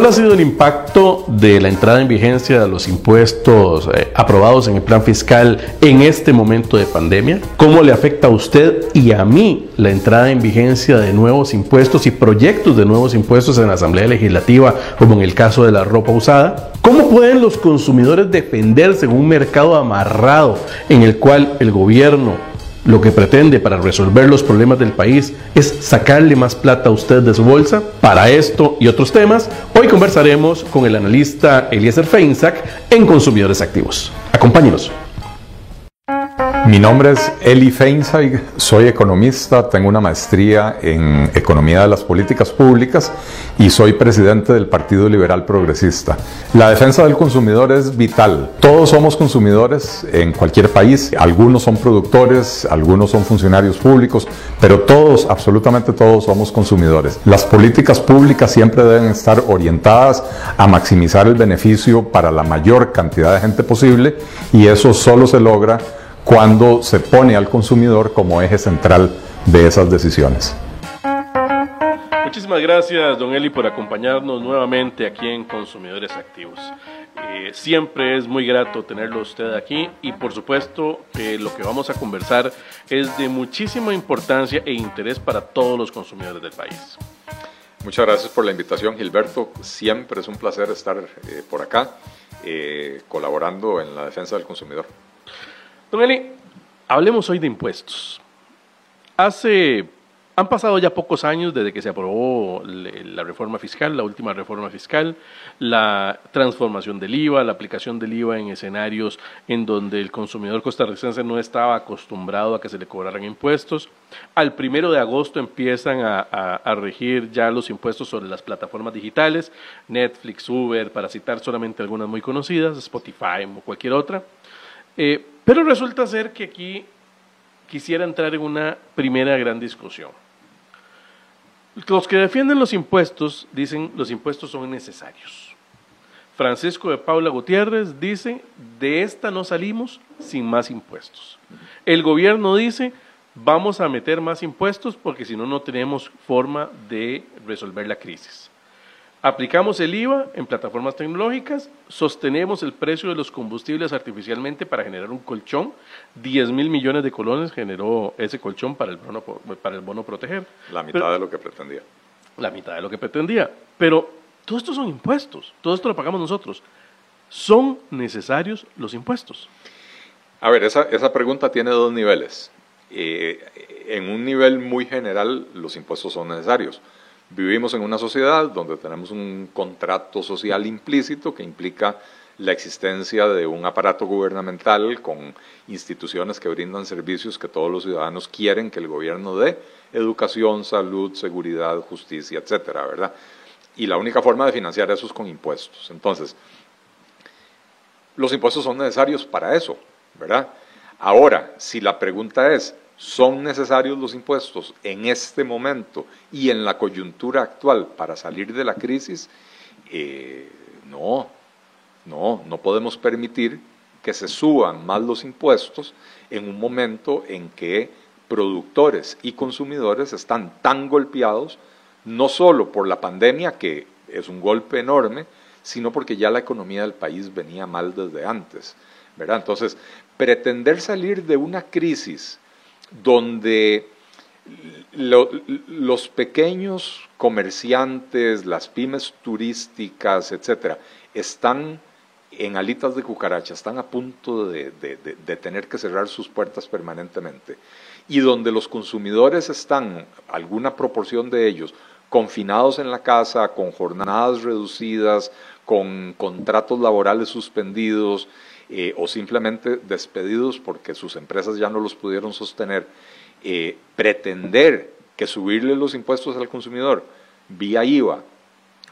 ¿Cuál ha sido el impacto de la entrada en vigencia de los impuestos eh, aprobados en el plan fiscal en este momento de pandemia? ¿Cómo le afecta a usted y a mí la entrada en vigencia de nuevos impuestos y proyectos de nuevos impuestos en la Asamblea Legislativa, como en el caso de la ropa usada? ¿Cómo pueden los consumidores defenderse en un mercado amarrado en el cual el gobierno lo que pretende para resolver los problemas del país es sacarle más plata a usted de su bolsa. Para esto y otros temas, hoy conversaremos con el analista Eliezer Feinsack en Consumidores Activos. Acompáñenos. Mi nombre es Eli Feinstein, soy economista, tengo una maestría en Economía de las Políticas Públicas y soy presidente del Partido Liberal Progresista. La defensa del consumidor es vital. Todos somos consumidores en cualquier país, algunos son productores, algunos son funcionarios públicos, pero todos, absolutamente todos somos consumidores. Las políticas públicas siempre deben estar orientadas a maximizar el beneficio para la mayor cantidad de gente posible y eso solo se logra cuando se pone al consumidor como eje central de esas decisiones. Muchísimas gracias, don Eli, por acompañarnos nuevamente aquí en Consumidores Activos. Eh, siempre es muy grato tenerlo usted aquí y por supuesto que lo que vamos a conversar es de muchísima importancia e interés para todos los consumidores del país. Muchas gracias por la invitación, Gilberto. Siempre es un placer estar eh, por acá eh, colaborando en la defensa del consumidor. Don hablemos hoy de impuestos. Hace, han pasado ya pocos años desde que se aprobó la reforma fiscal, la última reforma fiscal, la transformación del IVA, la aplicación del IVA en escenarios en donde el consumidor costarricense no estaba acostumbrado a que se le cobraran impuestos. Al primero de agosto empiezan a, regir ya los impuestos sobre las plataformas digitales, Netflix, Uber, para citar solamente algunas muy conocidas, Spotify o cualquier otra. Eh, pero resulta ser que aquí quisiera entrar en una primera gran discusión. Los que defienden los impuestos dicen los impuestos son necesarios. Francisco de Paula Gutiérrez dice, de esta no salimos sin más impuestos. El gobierno dice, vamos a meter más impuestos porque si no, no tenemos forma de resolver la crisis. Aplicamos el IVA en plataformas tecnológicas, sostenemos el precio de los combustibles artificialmente para generar un colchón. 10 mil millones de colones generó ese colchón para el bono, para el bono proteger. La mitad de lo que pretendía. La mitad de lo que pretendía. Pero todo esto son impuestos, todo esto lo pagamos nosotros. ¿Son necesarios los impuestos? A ver, esa, esa pregunta tiene dos niveles. Eh, en un nivel muy general, los impuestos son necesarios Vivimos en una sociedad donde tenemos un contrato social implícito que implica la existencia de un aparato gubernamental con instituciones que brindan servicios que todos los ciudadanos quieren que el gobierno dé, educación, salud, seguridad, justicia, etcétera, ¿verdad? Y la única forma de financiar eso es con impuestos. Entonces, los impuestos son necesarios para eso, ¿verdad? Ahora, si la pregunta es, ¿Son necesarios los impuestos en este momento y en la coyuntura actual para salir de la crisis? Eh, no, no, no podemos permitir que se suban más los impuestos en un momento en que productores y consumidores están tan golpeados, no solo por la pandemia, que es un golpe enorme, sino porque ya la economía del país venía mal desde antes. ¿verdad? Entonces, pretender salir de una crisis donde los pequeños comerciantes, las pymes turísticas, etcétera, están en alitas de cucaracha, están a punto de, tener que cerrar sus puertas permanentemente, y donde los consumidores están, alguna proporción de ellos, confinados en la casa, con jornadas reducidas, con contratos laborales suspendidos, eh, o simplemente despedidos porque sus empresas ya no los pudieron sostener, eh, pretender que subirle los impuestos al consumidor vía IVA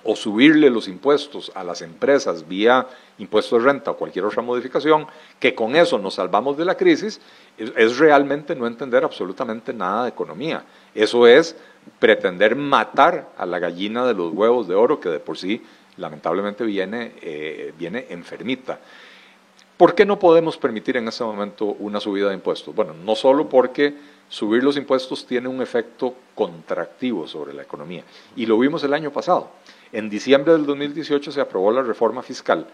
o subirle los impuestos a las empresas vía impuestos de renta o cualquier otra modificación, que con eso nos salvamos de la crisis, es, realmente no entender absolutamente nada de economía. Eso es pretender matar a la gallina de los huevos de oro que de por sí lamentablemente viene, eh, viene enfermita. ¿Por qué no podemos permitir en este momento una subida de impuestos? Bueno, no solo porque subir los impuestos tiene un efecto contractivo sobre la economía, y lo vimos el año pasado. En diciembre del 2018 se aprobó la reforma fiscal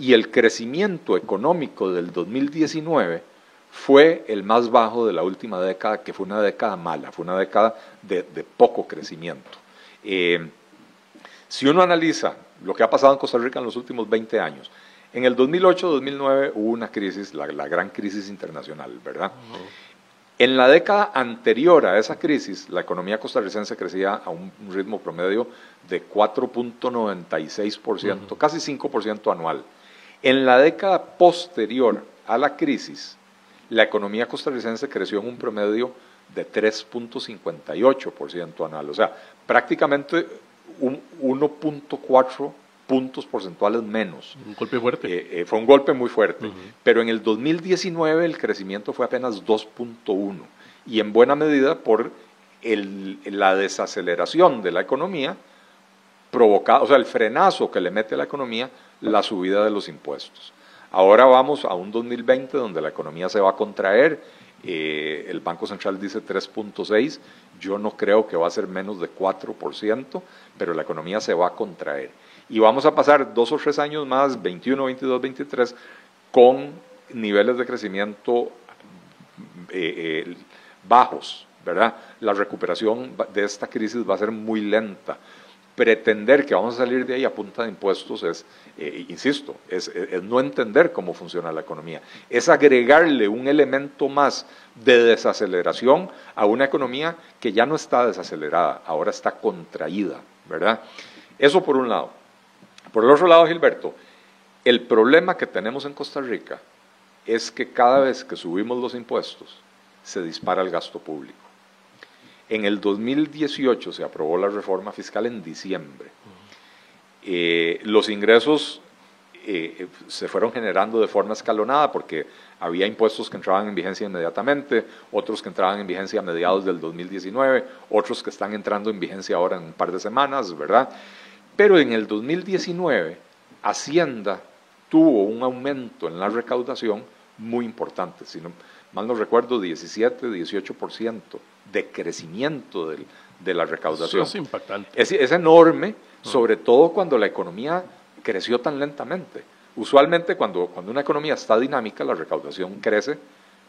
y el crecimiento económico del 2019 fue el más bajo de la última década, que fue una década mala, fue una década de, poco crecimiento. Eh, si uno analiza lo que ha pasado en Costa Rica en los últimos 20 años, en el 2008-2009 hubo una crisis, la, gran crisis internacional, ¿verdad? En la década anterior a esa crisis, la economía costarricense crecía a un ritmo promedio de 4.96%, casi 5% anual. En la década posterior a la crisis, la economía costarricense creció en un promedio de 3.58% anual, o sea, prácticamente un 1.4 puntos porcentuales menos. Un golpe fuerte. Eh, eh, fue un golpe muy fuerte. Pero en el 2019 el crecimiento fue apenas 2.1 y en buena medida por la desaceleración de la economía provocada, o sea, el frenazo que le mete a la economía la subida de los impuestos. Ahora vamos a un 2020 donde la economía se va a contraer, eh, el Banco Central dice 3.6, yo no creo que va a ser menos de 4%, pero la economía se va a contraer. Y vamos a pasar dos o tres años más, 21, 22, 23, con niveles de crecimiento eh, eh, bajos, ¿verdad? La recuperación de esta crisis va a ser muy lenta pretender que vamos a salir de ahí a punta de impuestos es, eh, insisto, es, no entender cómo funciona la economía, es agregarle un elemento más de desaceleración a una economía que ya no está desacelerada, ahora está contraída, ¿verdad? Eso por un lado. Por el otro lado, Gilberto, el problema que tenemos en Costa Rica es que cada vez que subimos los impuestos, se dispara el gasto público. En el 2018 se aprobó la reforma fiscal en diciembre. Eh, los ingresos eh, se fueron generando de forma escalonada porque había impuestos que entraban en vigencia inmediatamente, otros que entraban en vigencia a mediados del 2019, otros que están entrando en vigencia ahora en un par de semanas, ¿verdad? Pero en el 2019 Hacienda tuvo un aumento en la recaudación muy importante, si no, mal no recuerdo, 17, 18% de crecimiento de la recaudación. Eso es impactante. Es, enorme, sobre todo cuando la economía creció tan lentamente. Usualmente cuando, cuando una economía está dinámica, la recaudación crece,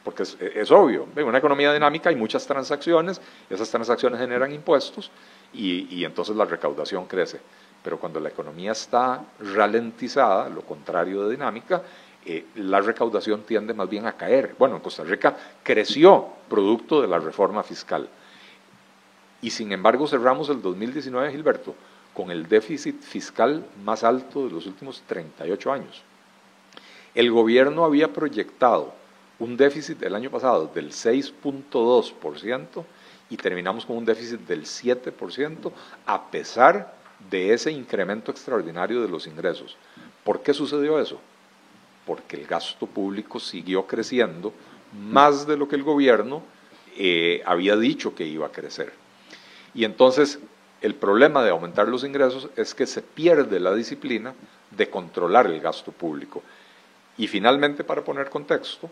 porque es, obvio, en una economía dinámica hay muchas transacciones, esas transacciones generan impuestos y, y entonces la recaudación crece. Pero cuando la economía está ralentizada, lo contrario de dinámica, eh, la recaudación tiende más bien a caer. Bueno, en Costa Rica creció producto de la reforma fiscal. Y sin embargo cerramos el 2019, Gilberto, con el déficit fiscal más alto de los últimos 38 años. El gobierno había proyectado un déficit el año pasado del 6.2% y terminamos con un déficit del 7% a pesar de ese incremento extraordinario de los ingresos. ¿Por qué sucedió eso? porque el gasto público siguió creciendo más de lo que el gobierno eh, había dicho que iba a crecer. Y entonces el problema de aumentar los ingresos es que se pierde la disciplina de controlar el gasto público. Y finalmente, para poner contexto,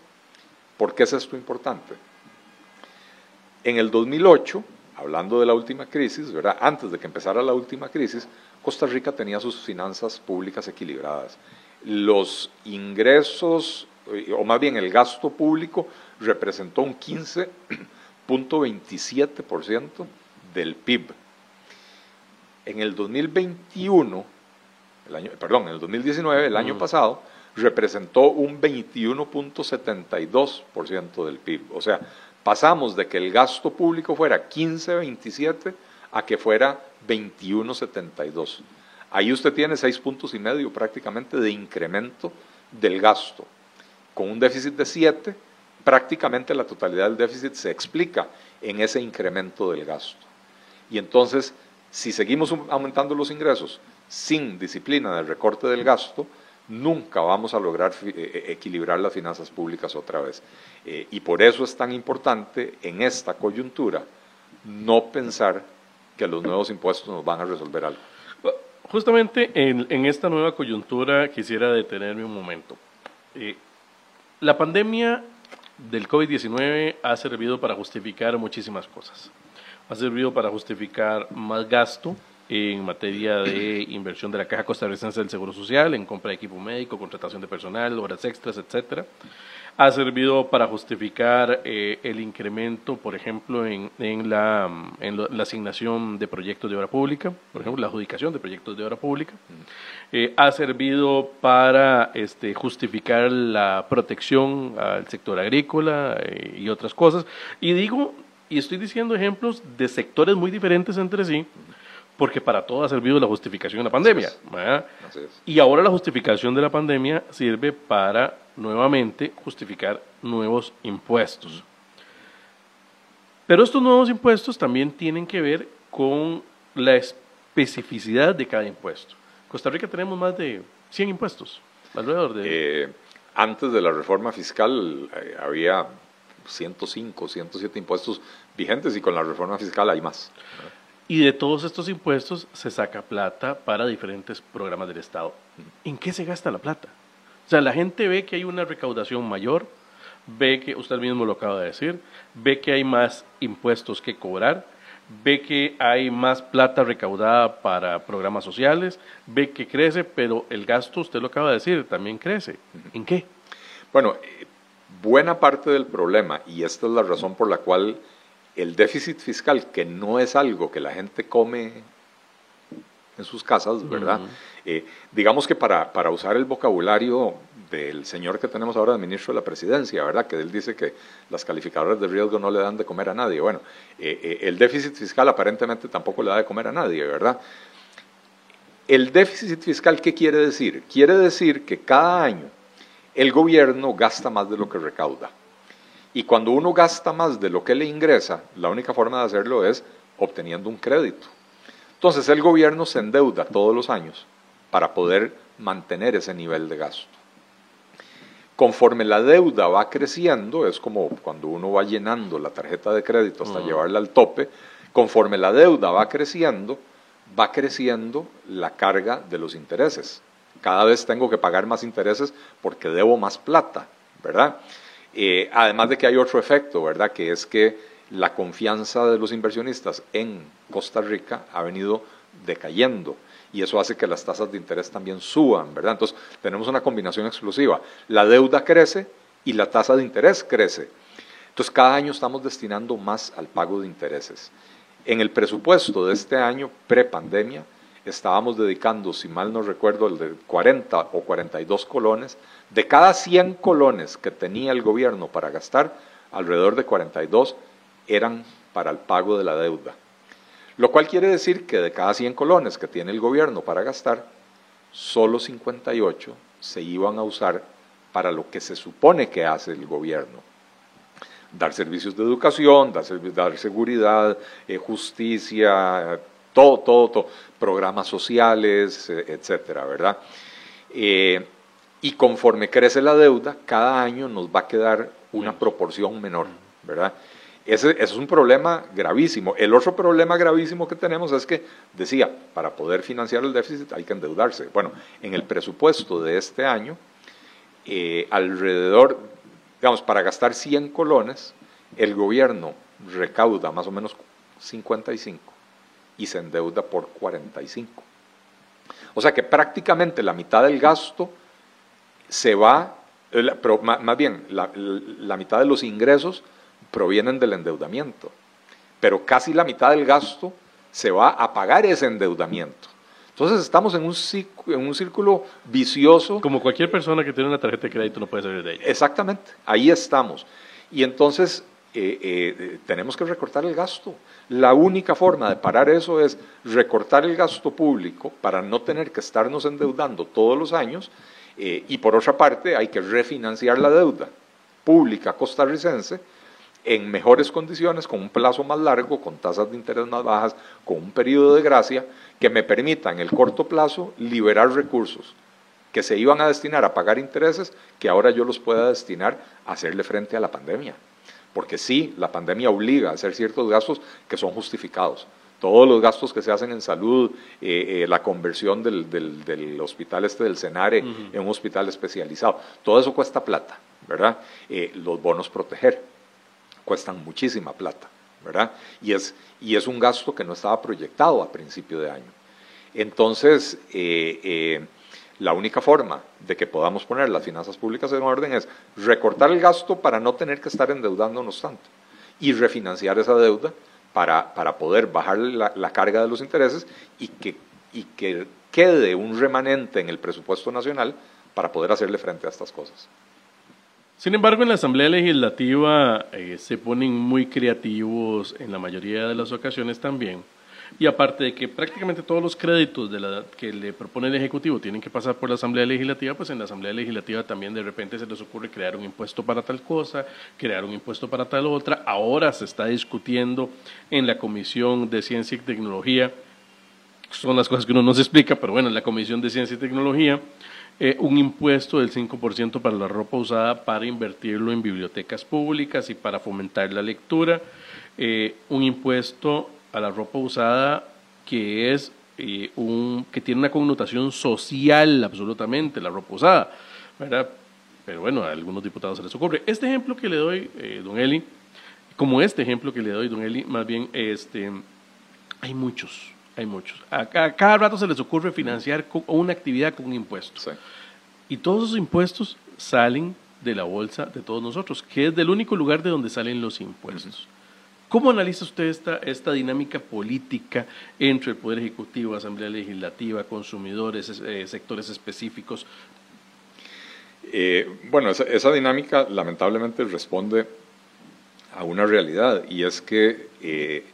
¿por qué es esto importante? En el 2008, hablando de la última crisis, ¿verdad? antes de que empezara la última crisis, Costa Rica tenía sus finanzas públicas equilibradas los ingresos, eh, o más bien el gasto público, representó un 15.27% del PIB. En el 2021, el año, perdón, en el 2019, el año pasado, representó un 21.72% del PIB. O sea, pasamos de que el gasto público fuera 15.27 a que fuera 21.72. Ahí usted tiene seis puntos y medio prácticamente de incremento del gasto. Con un déficit de siete, prácticamente la totalidad del déficit se explica en ese incremento del gasto. Y entonces, si seguimos aumentando los ingresos sin disciplina del recorte del gasto, nunca vamos a lograr eh, eh, equilibrar las finanzas públicas otra vez. Eh, y por eso es tan importante en esta coyuntura no pensar que los nuevos impuestos nos van a resolver algo. Justamente en, esta nueva coyuntura quisiera detenerme un momento. La pandemia del COVID-19 ha servido para justificar muchísimas cosas. Ha servido para justificar más gasto en materia de inversión de la Caja Costarricense del Seguro Social, en compra de equipo médico, contratación de personal, horas extras, etcétera ha servido para justificar eh, el incremento, por ejemplo, en, la, asignación de proyectos de obra pública, por ejemplo, la adjudicación de proyectos de obra pública. Eh, ha servido para este, justificar la protección al sector agrícola eh, y otras cosas. Y digo, y estoy diciendo ejemplos de sectores muy diferentes entre sí, porque para todo ha servido la justificación de la pandemia. Y ahora la justificación de la pandemia sirve para nuevamente justificar nuevos impuestos. Pero estos nuevos impuestos también tienen que ver con la especificidad de cada impuesto. En Costa Rica tenemos más de 100 impuestos, alrededor de... Eh, antes de la reforma fiscal eh, había 105, 107 impuestos vigentes y con la reforma fiscal hay más. Y de todos estos impuestos se saca plata para diferentes programas del Estado. ¿En qué se gasta la plata? O sea, la gente ve que hay una recaudación mayor, ve que, usted mismo lo acaba de decir, ve que hay más impuestos que cobrar, ve que hay más plata recaudada para programas sociales, ve que crece, pero el gasto, usted lo acaba de decir, también crece. ¿En qué? Bueno, eh, buena parte del problema, y esta es la razón por la cual el déficit fiscal, que no es algo que la gente come en sus casas, ¿verdad? Eh, digamos que para, para, usar el vocabulario del señor que tenemos ahora, el ministro de la presidencia, ¿verdad? Que él dice que las calificadoras de riesgo no le dan de comer a nadie. Bueno, eh, eh, el déficit fiscal aparentemente tampoco le da de comer a nadie, ¿verdad? El déficit fiscal, ¿qué quiere decir? Quiere decir que cada año el gobierno gasta más de lo que recauda. Y cuando uno gasta más de lo que le ingresa, la única forma de hacerlo es obteniendo un crédito. Entonces el gobierno se endeuda todos los años para poder mantener ese nivel de gasto. Conforme la deuda va creciendo, es como cuando uno va llenando la tarjeta de crédito hasta llevarla al tope, conforme la deuda va creciendo, va creciendo la carga de los intereses. Cada vez tengo que pagar más intereses porque debo más plata, ¿verdad? Eh, además de que hay otro efecto, ¿verdad? Que es que la confianza de los inversionistas en Costa Rica ha venido decayendo y eso hace que las tasas de interés también suban, ¿verdad? Entonces tenemos una combinación explosiva. La deuda crece y la tasa de interés crece. Entonces cada año estamos destinando más al pago de intereses. En el presupuesto de este año, pre-pandemia, estábamos dedicando, si mal no recuerdo, el de 40 o 42 colones. De cada 100 colones que tenía el gobierno para gastar, alrededor de 42 eran para el pago de la deuda. Lo cual quiere decir que de cada 100 colones que tiene el gobierno para gastar, solo 58 se iban a usar para lo que se supone que hace el gobierno. Dar servicios de educación, dar, seguridad, eh, justicia, todo, todo, todo, programas sociales, eh, etcétera, ¿verdad? Eh, y conforme crece la deuda, cada año nos va a quedar una proporción menor, ¿verdad? Ese, es un problema gravísimo. El otro problema gravísimo que tenemos es que, decía, para poder financiar el déficit hay que endeudarse. Bueno, en el presupuesto de este año, eh, alrededor, digamos, para gastar 100 colones, el gobierno recauda más o menos 55 y se endeuda por 45. O sea que prácticamente la mitad del gasto se va, eh, pero más bien, la mitad de los ingresos provienen del endeudamiento, pero casi la mitad del gasto se va a pagar ese endeudamiento. Entonces estamos en un, círculo, en un círculo vicioso. Como cualquier persona que tiene una tarjeta de crédito no puede salir de ella. Exactamente, ahí estamos. Y entonces eh, eh, tenemos que recortar el gasto. La única forma de parar eso es recortar el gasto público para no tener que estarnos endeudando todos los años eh, y por otra parte hay que refinanciar la deuda pública costarricense en mejores condiciones, con un plazo más largo, con tasas de interés más bajas, con un periodo de gracia que me permita en el corto plazo liberar recursos que se iban a destinar a pagar intereses, que ahora yo los pueda destinar a hacerle frente a la pandemia. Porque sí, la pandemia obliga a hacer ciertos gastos que son justificados. Todos los gastos que se hacen en salud, eh, eh, la conversión del, hospital este del Senare en un hospital especializado, todo eso cuesta plata, ¿verdad? Eh, los bonos proteger cuestan muchísima plata, ¿verdad? Y es, y es un gasto que no estaba proyectado a principio de año. Entonces, eh, eh, la única forma de que podamos poner las finanzas públicas en orden es recortar el gasto para no tener que estar endeudándonos tanto y refinanciar esa deuda para, para poder bajar la, la, carga de los intereses y que, y que quede un remanente en el presupuesto nacional para poder hacerle frente a estas cosas. Sin embargo, en la Asamblea Legislativa eh, se ponen muy creativos en la mayoría de las ocasiones también. Y aparte de que prácticamente todos los créditos que le propone el Ejecutivo tienen que pasar por la Asamblea Legislativa, pues en la Asamblea Legislativa también de repente se les ocurre crear un impuesto para tal cosa, crear un impuesto para tal otra. Ahora se está discutiendo en la Comisión de Ciencia y Tecnología, son las cosas que uno no se explica, pero bueno, en la Comisión de Ciencia y Tecnología, eh, un impuesto del 5% para la ropa usada para invertirlo en bibliotecas públicas y para fomentar la lectura, eh, un impuesto a la ropa usada que es eh, un que tiene una connotación social absolutamente la ropa usada, ¿verdad? Pero bueno, a algunos diputados se les ocurre. Este ejemplo que le doy, don Eli, como este ejemplo que le doy, don Eli, más bien, este, hay muchos, hay muchos. A, cada rato se les ocurre financiar una actividad con un impuesto. Y todos esos impuestos salen de la bolsa de todos nosotros, que es del único lugar de donde salen los impuestos. ¿Cómo analiza usted esta, esta dinámica política entre el Poder Ejecutivo, Asamblea Legislativa, consumidores, eh, sectores específicos? Eh, bueno, esa, dinámica lamentablemente responde a una realidad y es que eh,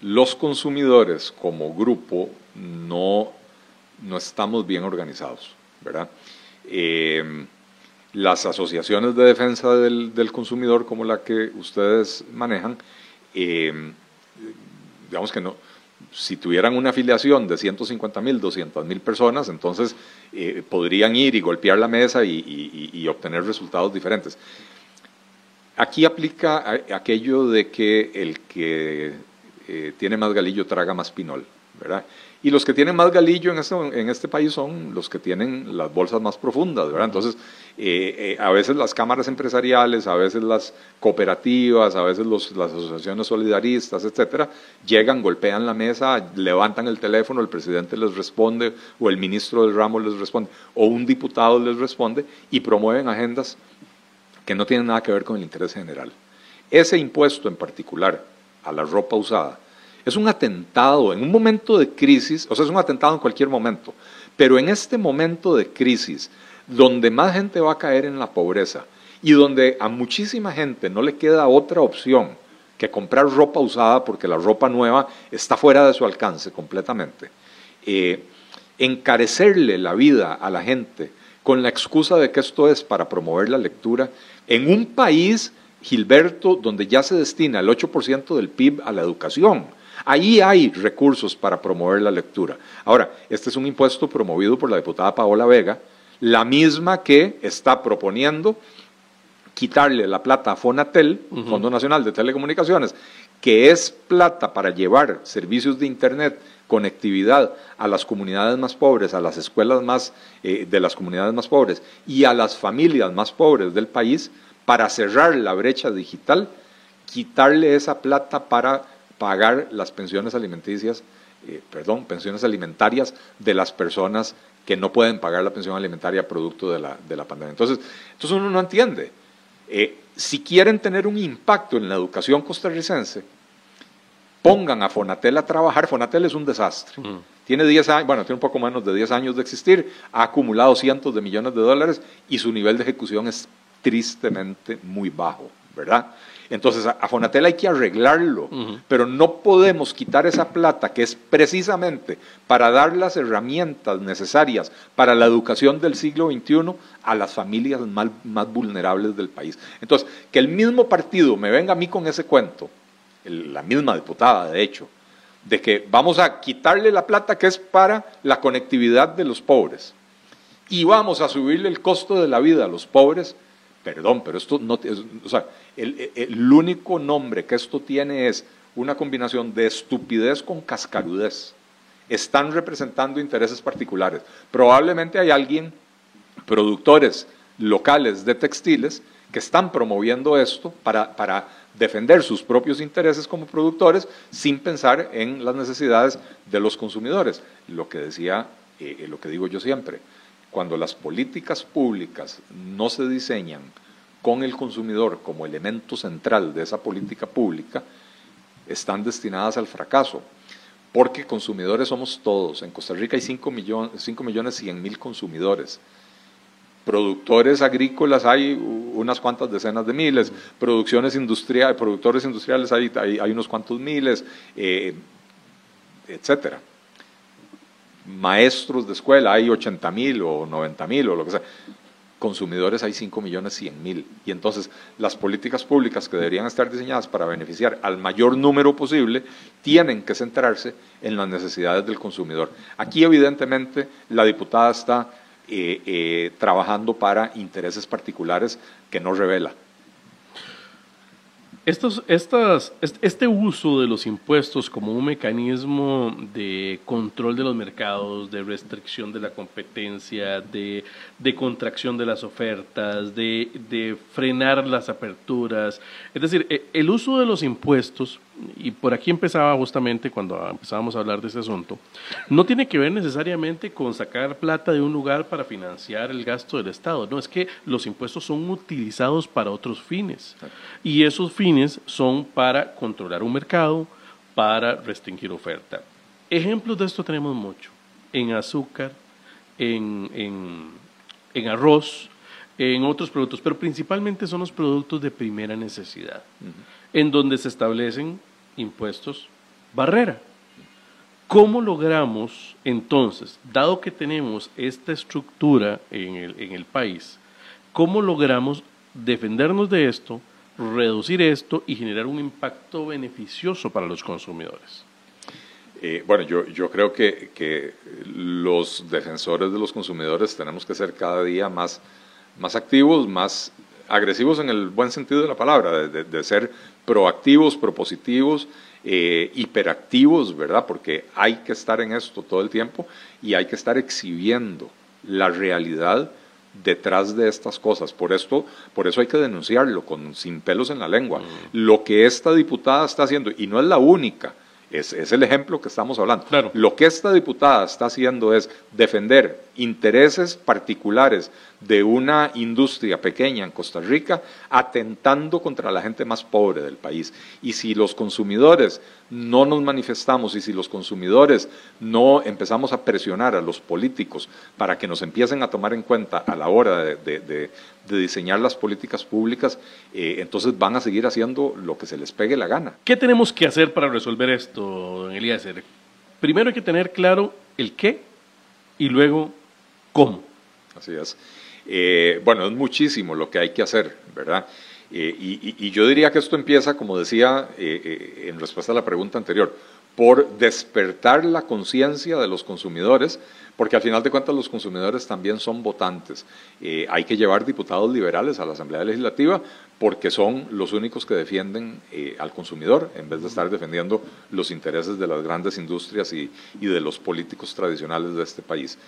los consumidores como grupo no, no estamos bien organizados, ¿verdad? Las asociaciones de defensa del, consumidor como la que ustedes manejan, eh, digamos que no, si tuvieran una afiliación de 150 mil, 200 mil personas, entonces eh, podrían ir y golpear la mesa y, obtener resultados diferentes. Aquí aplica aquello de que el que tiene más galillo traga más pinol, ¿verdad? Y los que tienen más galillo en este, este país son los que tienen las bolsas más profundas, ¿verdad? Entonces, eh, eh, a veces las cámaras empresariales, a veces las cooperativas, a veces las asociaciones solidaristas, etcétera, llegan, golpean la mesa, levantan el teléfono, el presidente les responde, o el ministro del ramo les responde, o un diputado les responde, y promueven agendas que no tienen nada que ver con el interés general. Ese impuesto en particular a la ropa usada, es un atentado en un momento de crisis, o sea, es un atentado en cualquier momento, pero en este momento de crisis, donde más gente va a caer en la pobreza y donde a muchísima gente no le queda otra opción que comprar ropa usada porque la ropa nueva está fuera de su alcance completamente, eh, encarecerle la vida a la gente con la excusa de que esto es para promover la lectura en un país, Gilberto, donde ya se destina el 8% del PIB a la educación Ahí hay recursos para promover la lectura. Ahora, este es un impuesto promovido por la diputada Paola Vega, la misma que está proponiendo quitarle la plata a Fonatel, Fondo Nacional de Telecomunicaciones, que es plata para llevar servicios de Internet, conectividad a las comunidades más pobres, a las escuelas más eh, de las comunidades más pobres y a las familias más pobres del país, para cerrar la brecha digital, quitarle esa plata para pagar las pensiones alimenticias, eh, perdón, pensiones alimentarias de las personas que no pueden pagar la pensión alimentaria producto de la, de la pandemia. Entonces, entonces uno no entiende. Eh, si quieren tener un impacto en la educación costarricense, pongan a Fonatel a trabajar. Fonatel es un desastre. Mm. Tiene 10 años, bueno, tiene un poco menos de 10 años de existir, ha acumulado cientos de millones de dólares y su nivel de ejecución es tristemente muy bajo, ¿verdad? Entonces a, Fonatel hay que arreglarlo, pero no podemos quitar esa plata que es precisamente para dar las herramientas necesarias para la educación del siglo XXI a las familias más, vulnerables del país. Entonces, que el mismo partido me venga a mí con ese cuento, la misma diputada, de hecho, de que vamos a quitarle la plata que es para la conectividad de los pobres y vamos a subirle el costo de la vida a los pobres, Perdón, pero esto no, o sea, el, único nombre que esto tiene es una combinación de estupidez con cascarudez. Están representando intereses particulares. Probablemente hay alguien, productores locales de textiles, que están promoviendo esto para, para defender sus propios intereses como productores sin pensar en las necesidades de los consumidores. Lo que decía, eh, lo que digo yo siempre, cuando las políticas públicas no se diseñan con el consumidor como elemento central de esa política pública, están destinadas al fracaso. Porque consumidores somos todos. En Costa Rica hay 5 millones, 5 millones 100 mil consumidores. Productores agrícolas hay unas cuantas decenas de miles, producciones industriales, productores industriales hay, hay, unos cuantos miles, eh, etcétera. Maestros de escuela hay 80 mil o 90 mil o lo que sea consumidores hay 5 millones 100 mil. Y entonces las políticas públicas que deberían estar diseñadas para beneficiar al mayor número posible tienen que centrarse en las necesidades del consumidor. Aquí evidentemente la diputada está eh, eh, trabajando para intereses particulares que no revela. Estos, estas, este uso de los impuestos como un mecanismo de control de los mercados, de restricción de la competencia, de, de contracción de las ofertas, de, de, frenar las aperturas, es decir, e, el uso de los impuestos y por aquí empezaba justamente cuando empezábamos a hablar de ese asunto, no tiene que ver necesariamente con sacar plata de un lugar para financiar el gasto del Estado, no, es que los impuestos son utilizados para otros fines. Y esos fines son para controlar un mercado, para restringir oferta. Ejemplos de esto tenemos mucho, en azúcar, en, en, arroz, en otros productos, pero principalmente son los productos de primera necesidad, en donde se establecen impuestos barrera. ¿Cómo logramos entonces, dado que tenemos esta estructura en el, en el país, cómo logramos defendernos de esto, reducir esto y generar un impacto beneficioso para los consumidores? Eh, bueno, yo, yo creo que, que, los defensores de los consumidores tenemos que ser cada día más, más activos, más agresivos en el buen sentido de la palabra, de, ser proactivos, propositivos, eh, hiperactivos, ¿verdad? Porque hay que estar en esto todo el tiempo y hay que estar exhibiendo la realidad detrás de estas cosas. Por esto, por eso hay que denunciarlo con sin pelos en la lengua. Mm. Lo que esta diputada está haciendo y no es la única es, el ejemplo que estamos hablando. Lo que esta diputada está haciendo es defender intereses particulares de una industria pequeña en Costa Rica, atentando contra la gente más pobre del país. Y si los consumidores no nos manifestamos y si los consumidores no empezamos a presionar a los políticos para que nos empiecen a tomar en cuenta a la hora de, diseñar las políticas públicas, eh, entonces van a seguir haciendo lo que se les pegue la gana. ¿Qué tenemos que hacer para resolver esto, don Elías? Primero hay que tener claro el qué y luego cómo. Así es. Eh, bueno, es muchísimo lo que hay que hacer, ¿verdad? Eh, y, yo diría que esto empieza, como decía eh, en respuesta a la pregunta anterior, por despertar la conciencia de los consumidores, porque al final de cuentas los consumidores también son votantes. hay que llevar diputados liberales a la Asamblea Legislativa porque son los únicos que defienden al consumidor en vez de estar defendiendo los intereses de las grandes industrias y de los políticos tradicionales de este país.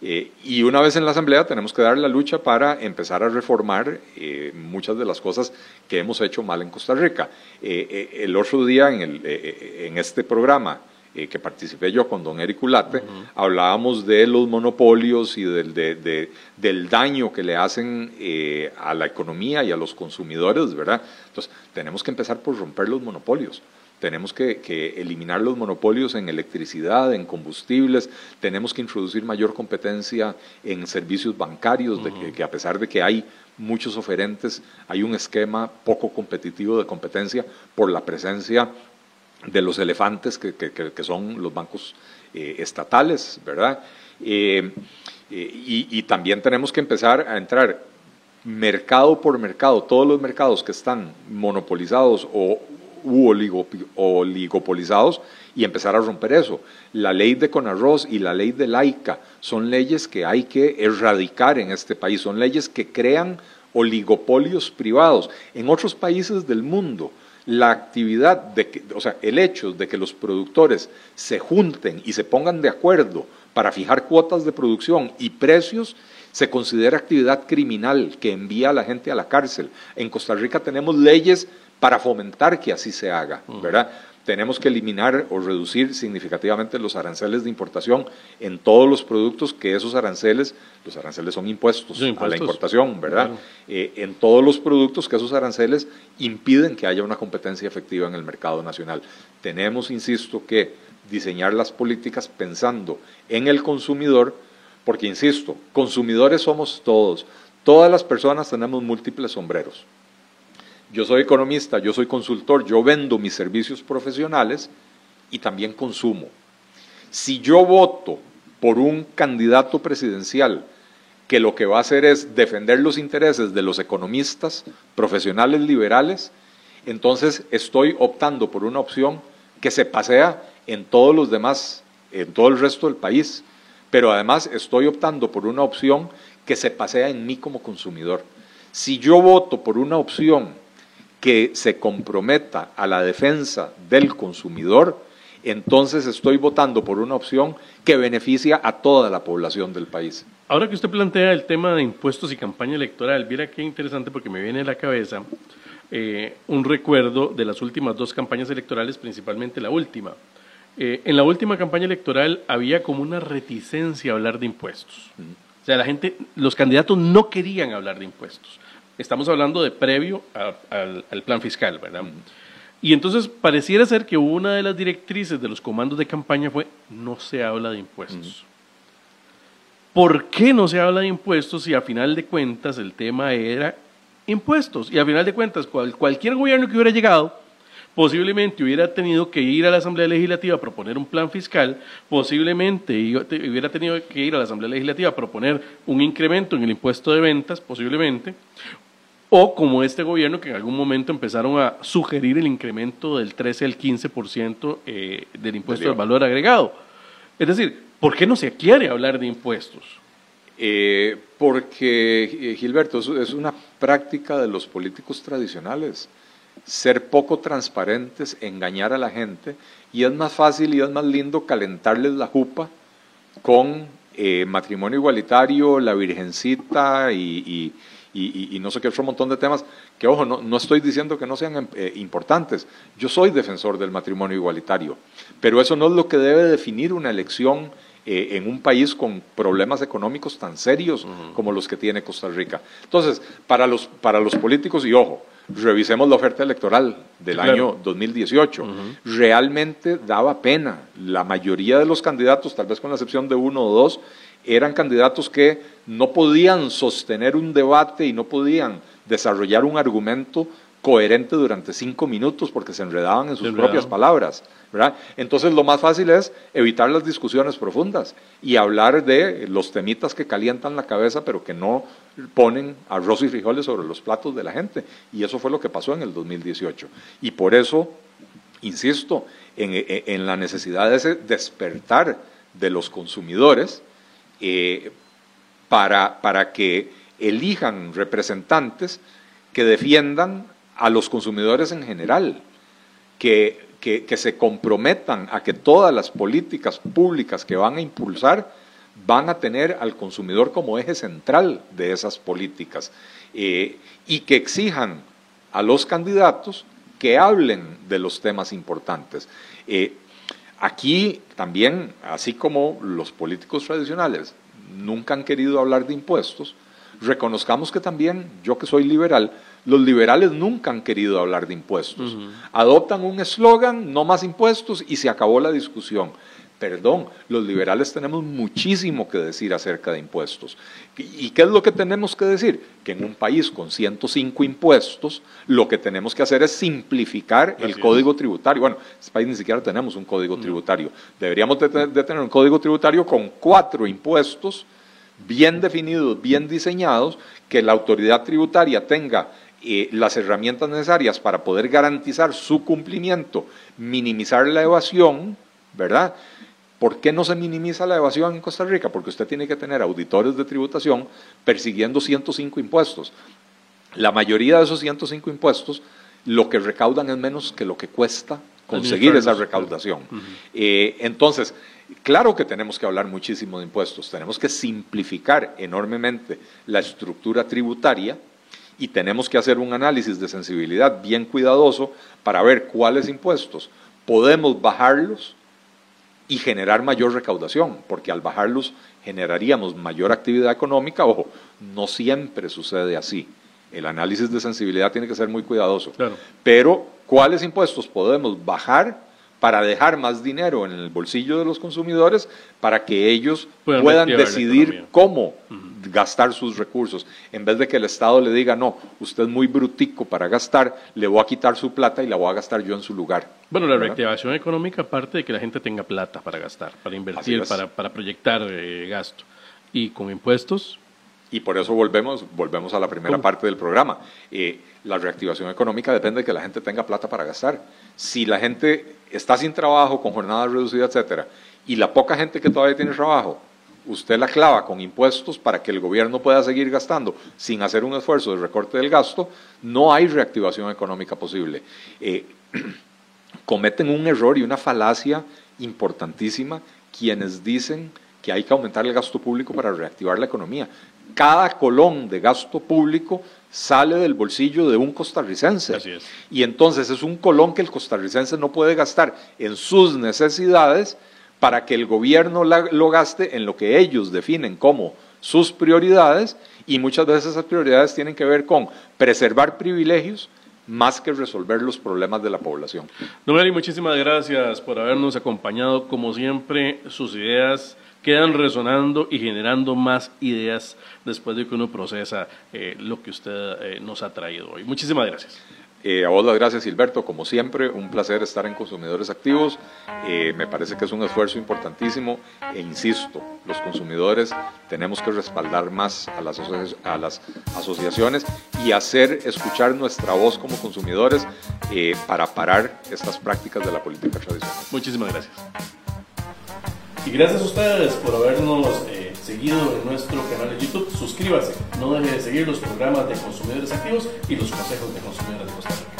Eh, y una vez en la Asamblea tenemos que dar la lucha para empezar a reformar eh, muchas de las cosas que hemos hecho mal en Costa Rica. Eh, el otro día en, el, en este programa que participé yo con don Eric Ulate, hablábamos de los monopolios y del, de, del daño que le hacen a la economía y a los consumidores, ¿verdad? Entonces, tenemos que empezar por romper los monopolios. Tenemos que, eliminar los monopolios en electricidad, en combustibles, tenemos que introducir mayor competencia en servicios bancarios, de que, a pesar de que hay muchos oferentes, hay un esquema poco competitivo de competencia por la presencia de los elefantes que, son los bancos eh, estatales, ¿verdad? Eh, eh, y, también tenemos que empezar a entrar mercado por mercado, todos los mercados que están monopolizados o u oligopolizados y empezar a romper eso. La ley de Conarroz y la ley de Laica son leyes que hay que erradicar en este país, son leyes que crean oligopolios privados. En otros países del mundo, la actividad, de que, o sea, el hecho de que los productores se junten y se pongan de acuerdo para fijar cuotas de producción y precios, se considera actividad criminal que envía a la gente a la cárcel. En Costa Rica tenemos leyes para fomentar que así se haga, ¿verdad? Tenemos que eliminar o reducir significativamente los aranceles de importación en todos los productos que esos aranceles, los aranceles son impuestos, a la importación, ¿verdad? Eh, en todos los productos que esos aranceles impiden que haya una competencia efectiva en el mercado nacional. Tenemos, insisto, que diseñar las políticas pensando en el consumidor, porque, insisto, consumidores somos todos. Todas las personas tenemos múltiples sombreros. Yo soy economista, yo soy consultor, yo vendo mis servicios profesionales y también consumo. Si yo voto por un candidato presidencial que lo que va a hacer es defender los intereses de los economistas profesionales liberales, entonces estoy optando por una opción que se pasea en todos los demás, en todo el resto del país, pero además estoy optando por una opción que se pasea en mí como consumidor. Si yo voto por una opción que se comprometa a la defensa del consumidor, entonces estoy votando por una opción que beneficia a toda la población del país. Ahora que usted plantea el tema de impuestos y campaña electoral, mira qué interesante porque me viene a la cabeza eh, un recuerdo de las últimas dos campañas electorales, principalmente la última. Eh, en la última campaña electoral había como una reticencia a hablar de impuestos. O sea, la gente, los candidatos no querían hablar de impuestos. Estamos hablando de previo al, plan fiscal, ¿verdad? Y entonces pareciera ser que una de las directrices de los comandos de campaña fue no se habla de impuestos. ¿Por qué no se habla de impuestos si a final de cuentas el tema era impuestos? Y a final de cuentas cualquier gobierno que hubiera llegado posiblemente hubiera tenido que ir a la Asamblea Legislativa a proponer un plan fiscal, posiblemente hubiera tenido que ir a la Asamblea Legislativa a proponer un incremento en el impuesto de ventas, posiblemente, o como este gobierno que en algún momento empezaron a sugerir el incremento del 13 al 15% eh, del impuesto al valor agregado. Es decir, ¿por qué no se quiere hablar de impuestos? Eh, porque, eh, Gilberto, es una práctica de los políticos tradicionales ser poco transparentes, engañar a la gente, y es más fácil y es más lindo calentarles la jupa con eh, matrimonio igualitario, la virgencita y, no sé qué otro montón de temas, que ojo, no, estoy diciendo que no sean eh, importantes, yo soy defensor del matrimonio igualitario, pero eso no es lo que debe definir una elección eh, en un país con problemas económicos tan serios como los que tiene Costa Rica. Entonces, para los, para los políticos, y ojo, revisemos la oferta electoral del año 2018. Realmente daba pena. La mayoría de los candidatos, tal vez con la excepción de uno o dos, eran candidatos que no podían sostener un debate y no podían desarrollar un argumento coherente durante cinco minutos porque se enredaban en sus propias palabras. Entonces lo más fácil es evitar las discusiones profundas y hablar de los temitas que calientan la cabeza pero que no ponen arroz y frijoles sobre los platos de la gente. Y eso fue lo que pasó en el 2018. Y por eso, insisto, en, la necesidad de ese despertar de los consumidores eh, para, para que elijan representantes que defiendan a los consumidores en general, que, que, se comprometan a que todas las políticas públicas que van a impulsar van a tener al consumidor como eje central de esas políticas eh, y que exijan a los candidatos que hablen de los temas importantes. Eh, aquí también, así como los políticos tradicionales nunca han querido hablar de impuestos, reconozcamos que también, yo que soy liberal, los liberales nunca han querido hablar de impuestos. Adoptan un eslogan, no más impuestos, y se acabó la discusión. Perdón, los liberales tenemos muchísimo que decir acerca de impuestos. ¿Y qué es lo que tenemos que decir? Que en un país con 105 impuestos, lo que tenemos que hacer es simplificar el código tributario. Bueno, en este país ni siquiera tenemos un código tributario. Deberíamos de tener un código tributario con cuatro impuestos bien definidos, bien diseñados, que la autoridad tributaria tenga eh, las herramientas necesarias para poder garantizar su cumplimiento, minimizar la evasión, ¿verdad? ¿Por qué no se minimiza la evasión en Costa Rica? Porque usted tiene que tener auditores de tributación persiguiendo 105 impuestos. La mayoría de esos 105 impuestos lo que recaudan es menos que lo que cuesta conseguir esa recaudación. Eh, entonces, claro que tenemos que hablar muchísimo de impuestos, tenemos que simplificar enormemente la estructura tributaria y tenemos que hacer un análisis de sensibilidad bien cuidadoso para ver cuáles impuestos podemos bajarlos y generar mayor recaudación, porque al bajarlos generaríamos mayor actividad económica. Ojo, no siempre sucede así. El análisis de sensibilidad tiene que ser muy cuidadoso. Pero, ¿cuáles impuestos podemos bajar para dejar más dinero en el bolsillo de los consumidores para que ellos puedan decidir cómo gastar sus recursos, en vez de que el Estado le diga, no, usted es muy brutico para gastar, le voy a quitar su plata y la voy a gastar yo en su lugar. Bueno, la reactivación económica parte de que la gente tenga plata para gastar, para invertir, para, para, proyectar eh, gasto. Y con impuestos, y por eso volvemos, volvemos a la primera parte del programa. Eh, la reactivación económica depende de que la gente tenga plata para gastar. Si la gente está sin trabajo, con jornadas reducidas, etcétera, y la poca gente que todavía tiene trabajo, usted la clava con impuestos para que el gobierno pueda seguir gastando sin hacer un esfuerzo de recorte del gasto, no hay reactivación económica posible. Eh, cometen un error y una falacia importantísima quienes dicen que hay que aumentar el gasto público para reactivar la economía cada colón de gasto público sale del bolsillo de un costarricense. Y entonces es un colón que el costarricense no puede gastar en sus necesidades para que el gobierno lo gaste en lo que ellos definen como sus prioridades y muchas veces esas prioridades tienen que ver con preservar privilegios más que resolver los problemas de la población. Don muchísimas gracias por habernos acompañado. Como siempre, sus ideas quedan resonando y generando más ideas después de que uno procesa eh, lo que usted eh, nos ha traído hoy. Muchísimas gracias. Eh, a vos las gracias, Gilberto. Como siempre, un placer estar en Consumidores Activos. me parece que es un esfuerzo importantísimo e insisto, los consumidores tenemos que respaldar más a las, a las asociaciones y hacer escuchar nuestra voz como consumidores para parar estas prácticas de la política tradicional. Muchísimas gracias. Y gracias a ustedes por habernos eh, seguido en nuestro canal de YouTube. Suscríbase. No deje de seguir los programas de consumidores activos y los consejos de consumidores de Costa Rica.